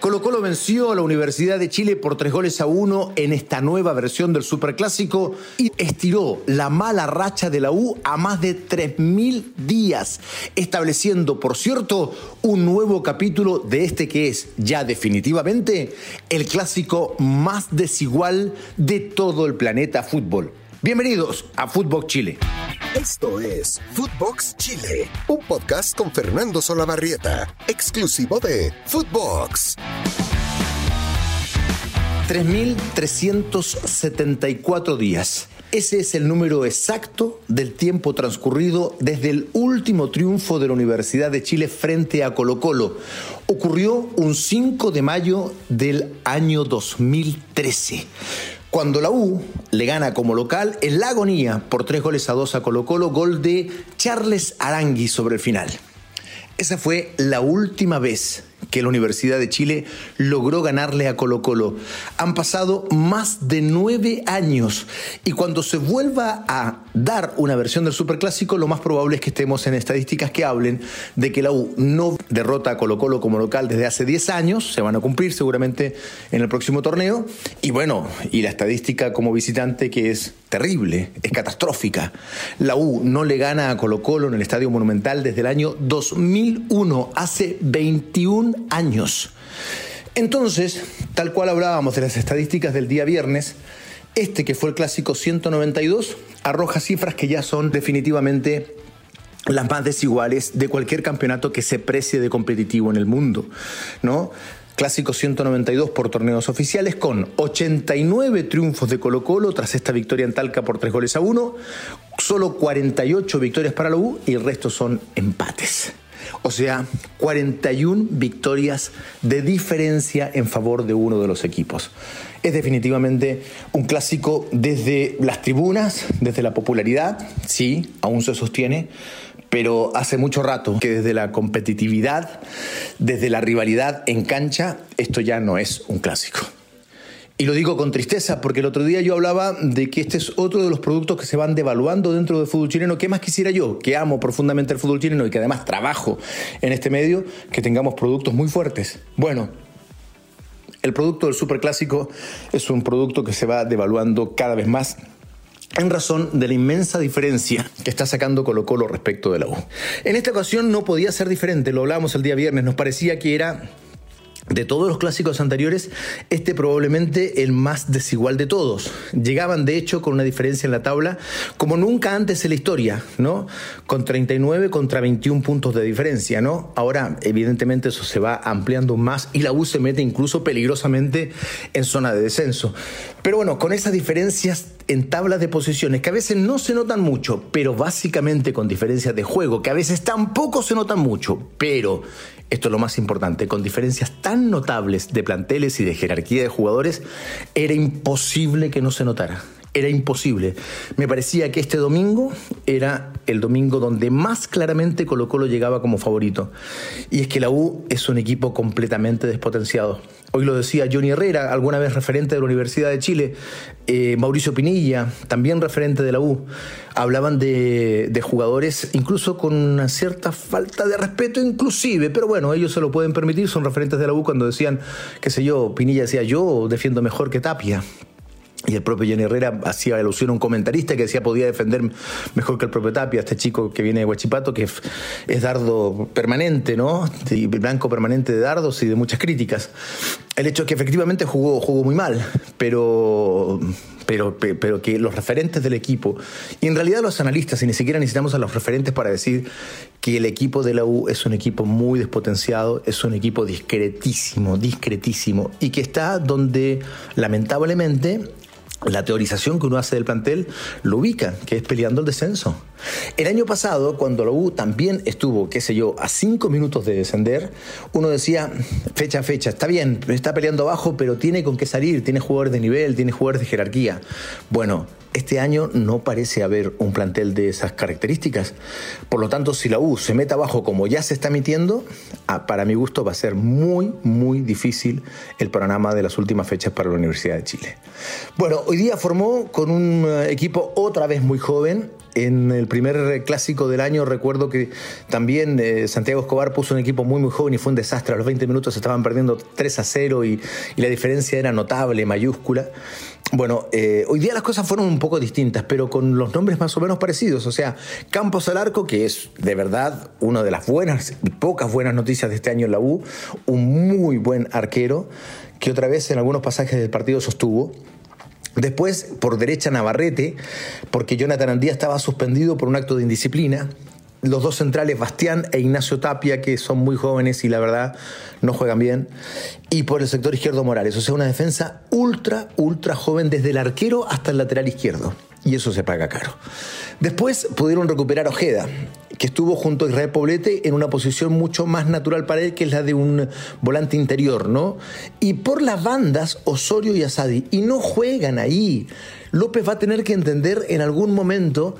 Colo Colo venció a la Universidad de Chile por tres goles a uno en esta nueva versión del Superclásico y estiró la mala racha de la U a más de 3.000 días, estableciendo, por cierto, un nuevo capítulo de este que es ya definitivamente el clásico más desigual de todo el planeta fútbol. Bienvenidos a Fútbol Chile. Esto es Footbox Chile, un podcast con Fernando Solabarrieta, exclusivo de Footbox. 3.374 días. Ese es el número exacto del tiempo transcurrido desde el último triunfo de la Universidad de Chile frente a Colo Colo. Ocurrió un 5 de mayo del año 2013. Cuando la U le gana como local en la agonía por tres goles a dos a Colo Colo, gol de Charles Arangui sobre el final. Esa fue la última vez que la Universidad de Chile logró ganarle a Colo Colo. Han pasado más de nueve años y cuando se vuelva a dar una versión del Superclásico, lo más probable es que estemos en estadísticas que hablen de que la U no derrota a Colo Colo como local desde hace diez años, se van a cumplir seguramente en el próximo torneo, y bueno, y la estadística como visitante que es terrible, es catastrófica. La U no le gana a Colo Colo en el Estadio Monumental desde el año 2001, hace 21 años. Entonces, tal cual hablábamos de las estadísticas del día viernes, este que fue el clásico 192 arroja cifras que ya son definitivamente las más desiguales de cualquier campeonato que se precie de competitivo en el mundo, ¿no? Clásico 192 por torneos oficiales con 89 triunfos de Colo Colo tras esta victoria en Talca por 3 goles a 1, solo 48 victorias para la U y el resto son empates. O sea, 41 victorias de diferencia en favor de uno de los equipos. Es definitivamente un clásico desde las tribunas, desde la popularidad, sí, aún se sostiene, pero hace mucho rato que desde la competitividad, desde la rivalidad en cancha, esto ya no es un clásico. Y lo digo con tristeza porque el otro día yo hablaba de que este es otro de los productos que se van devaluando dentro del fútbol chileno. ¿Qué más quisiera yo, que amo profundamente el fútbol chileno y que además trabajo en este medio, que tengamos productos muy fuertes? Bueno, el producto del superclásico es un producto que se va devaluando cada vez más en razón de la inmensa diferencia que está sacando Colo Colo respecto de la U. En esta ocasión no podía ser diferente, lo hablábamos el día viernes, nos parecía que era de todos los clásicos anteriores, este probablemente el más desigual de todos. Llegaban de hecho con una diferencia en la tabla como nunca antes en la historia, ¿no? Con 39 contra 21 puntos de diferencia, ¿no? Ahora, evidentemente eso se va ampliando más y la U se mete incluso peligrosamente en zona de descenso. Pero bueno, con esas diferencias en tablas de posiciones que a veces no se notan mucho, pero básicamente con diferencias de juego que a veces tampoco se notan mucho, pero esto es lo más importante, con diferencias tan notables de planteles y de jerarquía de jugadores, era imposible que no se notara. Era imposible. Me parecía que este domingo era el domingo donde más claramente Colo Colo llegaba como favorito. Y es que la U es un equipo completamente despotenciado. Hoy lo decía Johnny Herrera, alguna vez referente de la Universidad de Chile, eh, Mauricio Pinilla, también referente de la U. Hablaban de, de, jugadores incluso con una cierta falta de respeto inclusive, pero bueno, ellos se lo pueden permitir, son referentes de la U cuando decían, qué sé yo, Pinilla decía, yo defiendo mejor que Tapia. Y el propio Jenny Herrera hacía alusión a un comentarista que decía podía defender mejor que el propio Tapia, este chico que viene de Huachipato, que es dardo permanente, ¿no? blanco permanente de dardos y de muchas críticas. El hecho es que efectivamente jugó, jugó muy mal, pero pero, pero que los referentes del equipo, y en realidad los analistas, y ni siquiera necesitamos a los referentes para decir que el equipo de la U es un equipo muy despotenciado, es un equipo discretísimo, discretísimo, y que está donde lamentablemente la teorización que uno hace del plantel lo ubica, que es peleando el descenso. El año pasado, cuando la U también estuvo, qué sé yo, a cinco minutos de descender, uno decía, fecha fecha, está bien, está peleando abajo, pero tiene con qué salir, tiene jugadores de nivel, tiene jugadores de jerarquía. Bueno, este año no parece haber un plantel de esas características. Por lo tanto, si la U se mete abajo como ya se está metiendo, ah, para mi gusto va a ser muy, muy difícil el panorama de las últimas fechas para la Universidad de Chile. Bueno, hoy día formó con un eh, equipo otra vez muy joven, En el primer clásico del año recuerdo que también eh, Santiago Escobar puso un equipo muy muy joven y fue un desastre. A los 20 minutos estaban perdiendo 3 a 0 y, y la diferencia era notable, mayúscula. Bueno, eh, hoy día las cosas fueron un poco distintas, pero con los nombres más o menos parecidos. O sea, Campos al arco, que es de verdad una de las buenas y pocas buenas noticias de este año en la U, un muy buen arquero que otra vez en algunos pasajes del partido sostuvo. Después, por derecha, Navarrete, porque Jonathan Andía estaba suspendido por un acto de indisciplina los dos centrales, Bastián e Ignacio Tapia, que son muy jóvenes y la verdad no juegan bien. Y por el sector izquierdo Morales. O sea, una defensa ultra, ultra joven, desde el arquero hasta el lateral izquierdo. Y eso se paga caro. Después pudieron recuperar a Ojeda, que estuvo junto a Israel Poblete en una posición mucho más natural para él, que es la de un volante interior, ¿no? Y por las bandas, Osorio y Asadi, y no juegan ahí. López va a tener que entender en algún momento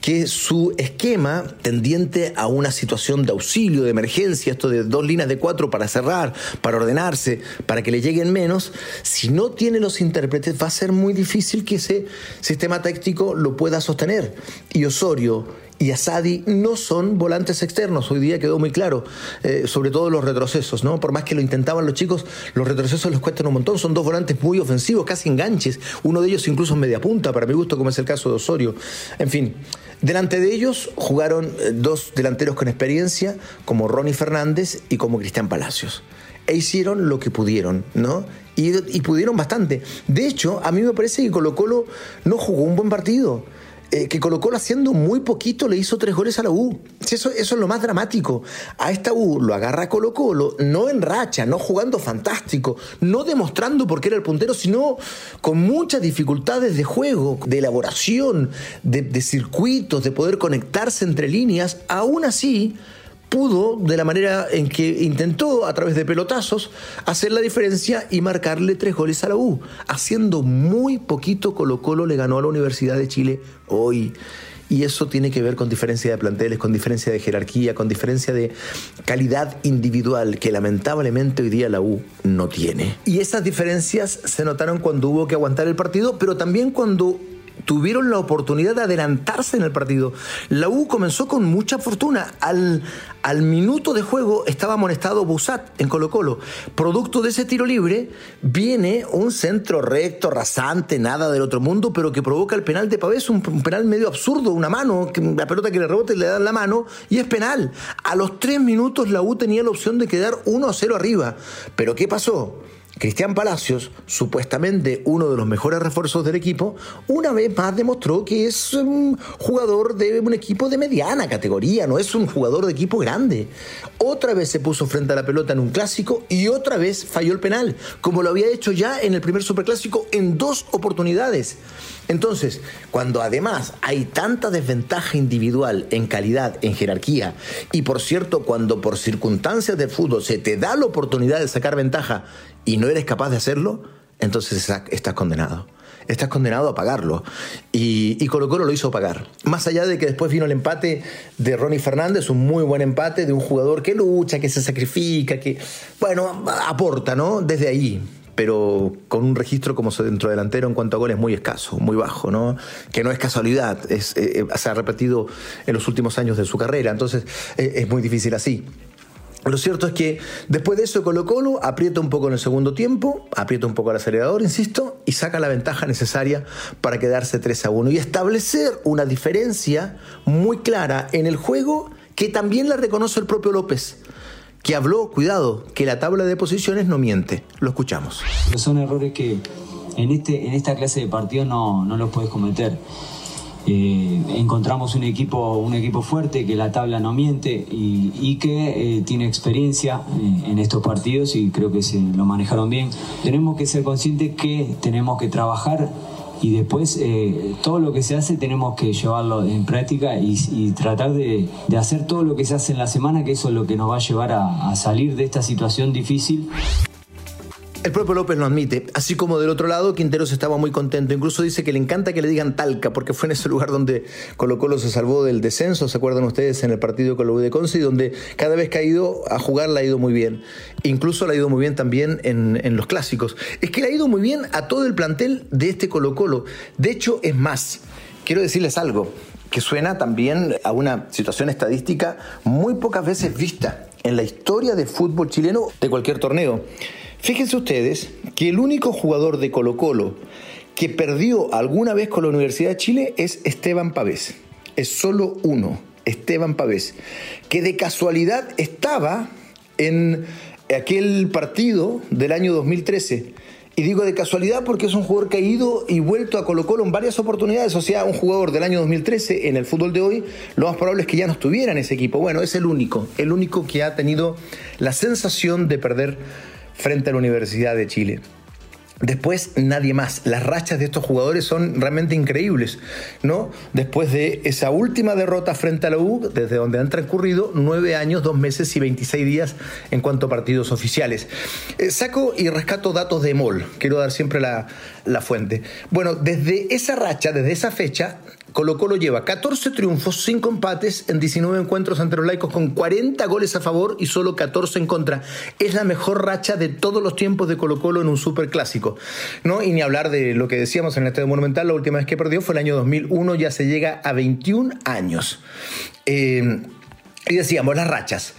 que su esquema tendiente a una situación de auxilio, de emergencia, esto de dos líneas de cuatro para cerrar, para ordenarse, para que le lleguen menos, si no tiene los intérpretes va a ser muy difícil que ese sistema táctico lo pueda sostener. Y Osorio y Asadi no son volantes externos. Hoy día quedó muy claro, eh, sobre todo los retrocesos, ¿no? Por más que lo intentaban los chicos, los retrocesos les cuestan un montón. Son dos volantes muy ofensivos, casi enganches. Uno de ellos incluso en media punta, para mi gusto, como es el caso de Osorio. En fin. Delante de ellos jugaron eh, dos delanteros con experiencia, como Ronnie Fernández y como Cristian Palacios. E hicieron lo que pudieron, ¿no? Y, y pudieron bastante. De hecho, a mí me parece que Colo Colo no jugó un buen partido. Eh, que Colo haciendo muy poquito le hizo tres goles a la U. Eso, eso es lo más dramático. A esta U lo agarra Colo Colo, no en racha, no jugando fantástico, no demostrando por qué era el puntero, sino con muchas dificultades de juego, de elaboración, de, de circuitos, de poder conectarse entre líneas. Aún así, pudo, de la manera en que intentó, a través de pelotazos, hacer la diferencia y marcarle tres goles a la U. Haciendo muy poquito, Colo Colo le ganó a la Universidad de Chile hoy. Y eso tiene que ver con diferencia de planteles, con diferencia de jerarquía, con diferencia de calidad individual que lamentablemente hoy día la U no tiene. Y esas diferencias se notaron cuando hubo que aguantar el partido, pero también cuando tuvieron la oportunidad de adelantarse en el partido. La U comenzó con mucha fortuna. Al, al minuto de juego estaba amonestado Busat en Colo Colo. Producto de ese tiro libre viene un centro recto, rasante, nada del otro mundo, pero que provoca el penal de Pavés, un, penal medio absurdo, una mano, la pelota que le rebote le dan la mano y es penal. A los tres minutos la U tenía la opción de quedar 1 a 0 arriba. Pero ¿qué pasó? Cristian Palacios, supuestamente uno de los mejores refuerzos del equipo, una vez más demostró que es un jugador de un equipo de mediana categoría, no es un jugador de equipo grande. Otra vez se puso frente a la pelota en un clásico y otra vez falló el penal, como lo había hecho ya en el primer superclásico en dos oportunidades. Entonces, cuando además hay tanta desventaja individual en calidad, en jerarquía, y por cierto, cuando por circunstancias de fútbol se te da la oportunidad de sacar ventaja y no eres capaz de hacerlo, entonces estás condenado. Estás condenado a pagarlo. Y, y Colo Colo lo hizo pagar. Más allá de que después vino el empate de Ronnie Fernández, un muy buen empate de un jugador que lucha, que se sacrifica, que, bueno, aporta, ¿no? Desde ahí pero con un registro como centro delantero en cuanto a goles muy escaso, muy bajo, ¿no? Que no es casualidad, es, eh, eh, se ha repetido en los últimos años de su carrera, entonces eh, es muy difícil así. Lo cierto es que después de eso Colo Colo aprieta un poco en el segundo tiempo, aprieta un poco el acelerador, insisto, y saca la ventaja necesaria para quedarse 3 a 1 y establecer una diferencia muy clara en el juego que también la reconoce el propio López que habló, cuidado, que la tabla de posiciones no miente. Lo escuchamos. Son errores que en, este, en esta clase de partidos no, no los puedes cometer. Eh, encontramos un equipo, un equipo fuerte, que la tabla no miente y, que eh, tiene experiencia eh, en estos partidos y creo que se lo manejaron bien. Tenemos que ser conscientes que tenemos que trabajar y después todo lo que se hace tenemos que llevarlo en práctica y, tratar de, hacer todo lo que se hace en la semana, que eso es lo que nos va a llevar a salir de esta situación difícil. El propio López lo admite, así como del otro lado Quinteros estaba muy contento, incluso dice que le encanta que le digan Talca, porque fue en ese lugar donde Colo Colo se salvó del descenso, ¿se acuerdan ustedes? En el partido con la de Conce, donde cada vez que ha ido a jugar le ha ido muy bien. Incluso le ha ido muy bien también en, en los clásicos. Es que le ha ido muy bien a todo el plantel de este Colo Colo. De hecho, es más, quiero decirles algo, que suena también a una situación estadística muy pocas veces vista en la historia del fútbol chileno de cualquier torneo. Fíjense ustedes que el único jugador de Colo Colo que perdió alguna vez con la Universidad de Chile es Esteban Pavés. Es solo uno, Esteban Pavés, que de casualidad estaba en aquel partido del año 2013 y digo de casualidad porque es un jugador que ha ido y vuelto a Colo Colo en varias oportunidades. O sea, un jugador del año 2013 en el fútbol de hoy, lo más probable es que ya no estuviera en ese equipo. Bueno, es el único, el único que ha tenido la sensación de perder frente a la Universidad de Chile. Después nadie más. Las rachas de estos jugadores son realmente increíbles, ¿no? Después de esa última derrota frente a la U, desde donde han transcurrido nueve años, dos meses y 26 días en cuanto a partidos oficiales. Eh, saco y rescato datos de MOL. Quiero dar siempre la, la fuente. Bueno, desde esa racha, desde esa fecha, Colo Colo lleva 14 triunfos, 5 empates en 19 encuentros ante los laicos con 40 goles a favor y solo 14 en contra. Es la mejor racha de todos los tiempos de Colo Colo en un superclásico. ¿no? Y ni hablar de lo que decíamos en el Estadio Monumental, la última vez que perdió fue el año 2001, ya se llega a 21 años. Eh, y decíamos, las rachas.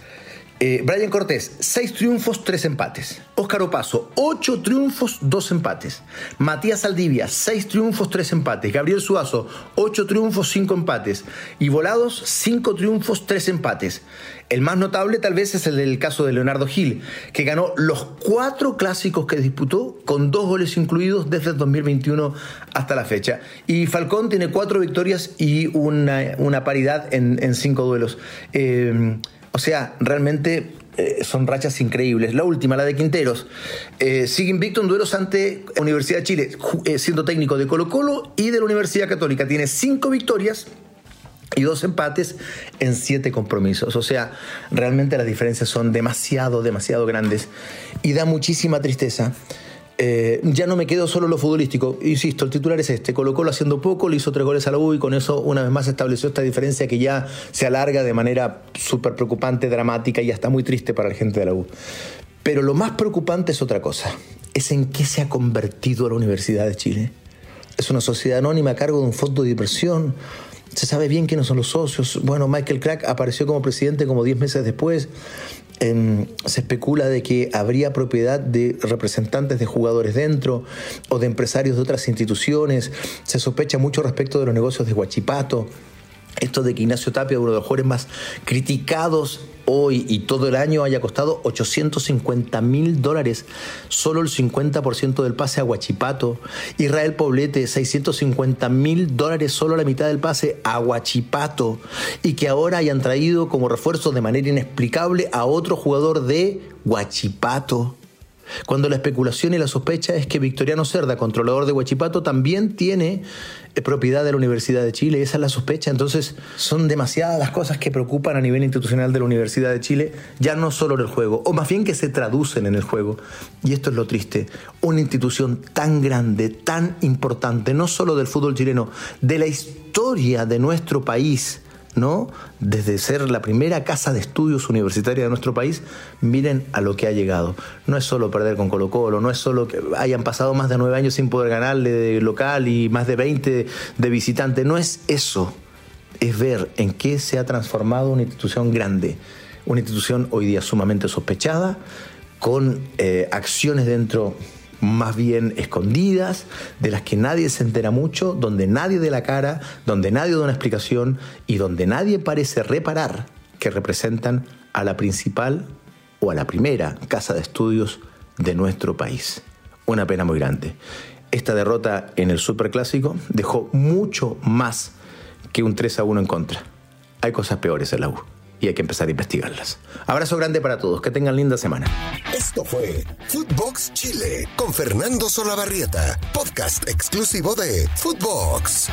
Eh, Brian Cortés, 6 triunfos, 3 empates. Óscar Opaso, 8 triunfos, 2 empates. Matías Aldivia, 6 triunfos, 3 empates. Gabriel Suazo, 8 triunfos, 5 empates. Y Volados, 5 triunfos, 3 empates. El más notable tal vez es el del caso de Leonardo Gil, que ganó los 4 clásicos que disputó con 2 goles incluidos desde el 2021 hasta la fecha. Y Falcón tiene 4 victorias y una, una paridad en 5 duelos. Eh, o sea, realmente eh, son rachas increíbles. La última, la de Quinteros, eh, sigue invicto en duelos ante Universidad de Chile, eh, siendo técnico de Colo Colo y de la Universidad Católica. Tiene cinco victorias y dos empates en siete compromisos. O sea, realmente las diferencias son demasiado, demasiado grandes y da muchísima tristeza ya no me quedo solo lo futbolístico. Insisto, el titular es este. Colocó lo haciendo poco, le hizo tres goles a la U y con eso una vez más estableció esta diferencia que ya se alarga de manera súper preocupante, dramática y hasta muy triste para la gente de la U. Pero lo más preocupante es otra cosa. Es en qué se ha convertido la Universidad de Chile. Es una sociedad anónima a cargo de un fondo de inversión. Se sabe bien quiénes son los socios. Bueno, Michael Crack apareció como presidente como 10 meses después se especula de que habría propiedad de representantes de jugadores dentro o de empresarios de otras instituciones. Se sospecha mucho respecto de los negocios de Huachipato. Esto de que Ignacio Tapia, uno de los jugadores más criticados hoy y todo el año, haya costado 850 mil dólares, solo el 50% del pase a Huachipato. Israel Poblete, 650 mil dólares, solo la mitad del pase a Huachipato. Y que ahora hayan traído como refuerzo de manera inexplicable a otro jugador de Huachipato. Cuando la especulación y la sospecha es que Victoriano Cerda, controlador de Huachipato, también tiene eh, propiedad de la Universidad de Chile. Esa es la sospecha. Entonces, son demasiadas las cosas que preocupan a nivel institucional de la Universidad de Chile, ya no solo en el juego, o más bien que se traducen en el juego. Y esto es lo triste. Una institución tan grande, tan importante, no solo del fútbol chileno, de la historia de nuestro país ¿no? Desde ser la primera casa de estudios universitaria de nuestro país, miren a lo que ha llegado. No es solo perder con Colo Colo, no es solo que hayan pasado más de nueve años sin poder ganarle de local y más de 20 de visitante, no es eso. Es ver en qué se ha transformado una institución grande, una institución hoy día sumamente sospechada, con eh, acciones dentro más bien escondidas, de las que nadie se entera mucho, donde nadie de la cara, donde nadie da una explicación y donde nadie parece reparar que representan a la principal o a la primera casa de estudios de nuestro país. Una pena muy grande. Esta derrota en el Superclásico dejó mucho más que un 3 a 1 en contra. Hay cosas peores en la U y hay que empezar a investigarlas. Abrazo grande para todos, que tengan linda semana. Esto fue Footbox Chile con Fernando Solabarrieta, podcast exclusivo de Footbox.